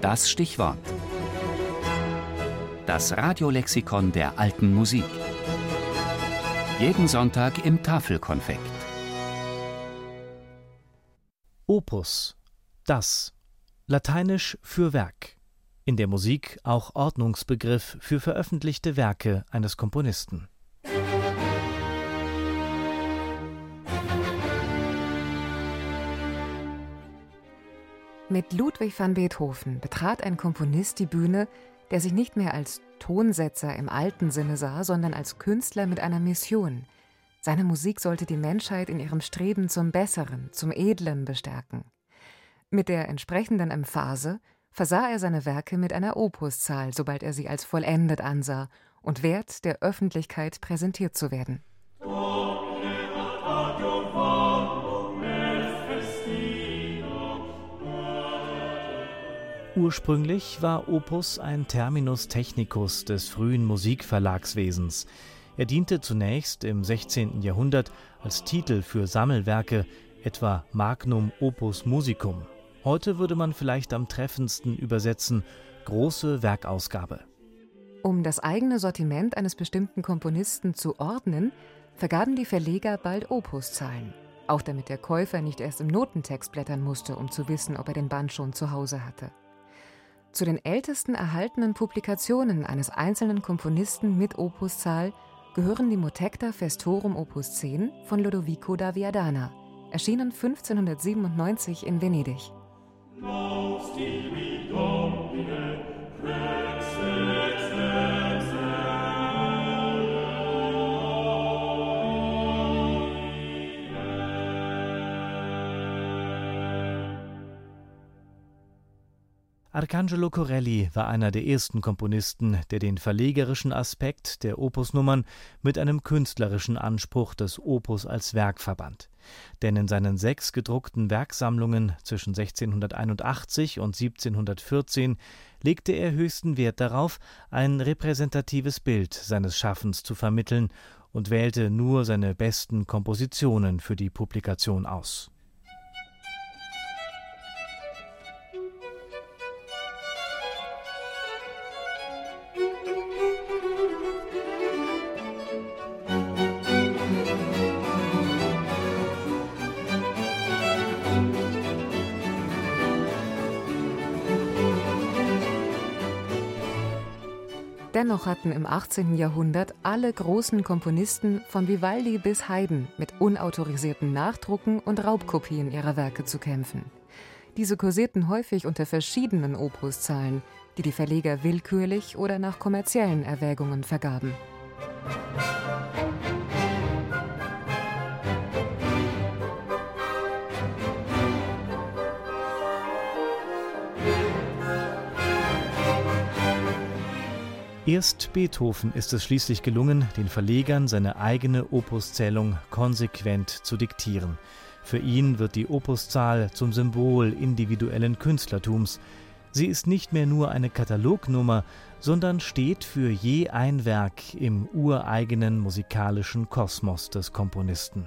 Das Stichwort. Das Radiolexikon der alten Musik. Jeden Sonntag im Tafelkonfekt. Opus. Das. Lateinisch für Werk. In der Musik auch Ordnungsbegriff für veröffentlichte Werke eines Komponisten. Mit Ludwig van Beethoven betrat ein Komponist die Bühne, der sich nicht mehr als Tonsetzer im alten Sinne sah, sondern als Künstler mit einer Mission. Seine Musik sollte die Menschheit in ihrem Streben zum Besseren, zum Edlen bestärken. Mit der entsprechenden Emphase versah er seine Werke mit einer Opuszahl, sobald er sie als vollendet ansah und wert, der Öffentlichkeit präsentiert zu werden. Ursprünglich war Opus ein Terminus technicus des frühen Musikverlagswesens. Er diente zunächst im 16. Jahrhundert als Titel für Sammelwerke, etwa Magnum Opus Musicum. Heute würde man vielleicht am treffendsten übersetzen große Werkausgabe. Um das eigene Sortiment eines bestimmten Komponisten zu ordnen, vergaben die Verleger bald Opuszahlen. Auch damit der Käufer nicht erst im Notentext blättern musste, um zu wissen, ob er den Band schon zu Hause hatte. Zu den ältesten erhaltenen Publikationen eines einzelnen Komponisten mit Opuszahl gehören die Motecta Festorum Opus 10 von Lodovico da Viadana, erschienen 1597 in Venedig. Arcangelo Corelli war einer der ersten Komponisten, der den verlegerischen Aspekt der Opusnummern mit einem künstlerischen Anspruch des Opus als Werk verband. Denn in seinen sechs gedruckten Werksammlungen zwischen 1681 und 1714 legte er höchsten Wert darauf, ein repräsentatives Bild seines Schaffens zu vermitteln und wählte nur seine besten Kompositionen für die Publikation aus Dennoch hatten im 18. Jahrhundert alle großen Komponisten von Vivaldi bis Haydn mit unautorisierten Nachdrucken und Raubkopien ihrer Werke zu kämpfen. Diese kursierten häufig unter verschiedenen Opuszahlen, die die Verleger willkürlich oder nach kommerziellen Erwägungen vergaben. Erst Beethoven ist es schließlich gelungen, den Verlegern seine eigene Opuszählung konsequent zu diktieren. Für ihn wird die Opuszahl zum Symbol individuellen Künstlertums. Sie ist nicht mehr nur eine Katalognummer, sondern steht für je ein Werk im ureigenen musikalischen Kosmos des Komponisten.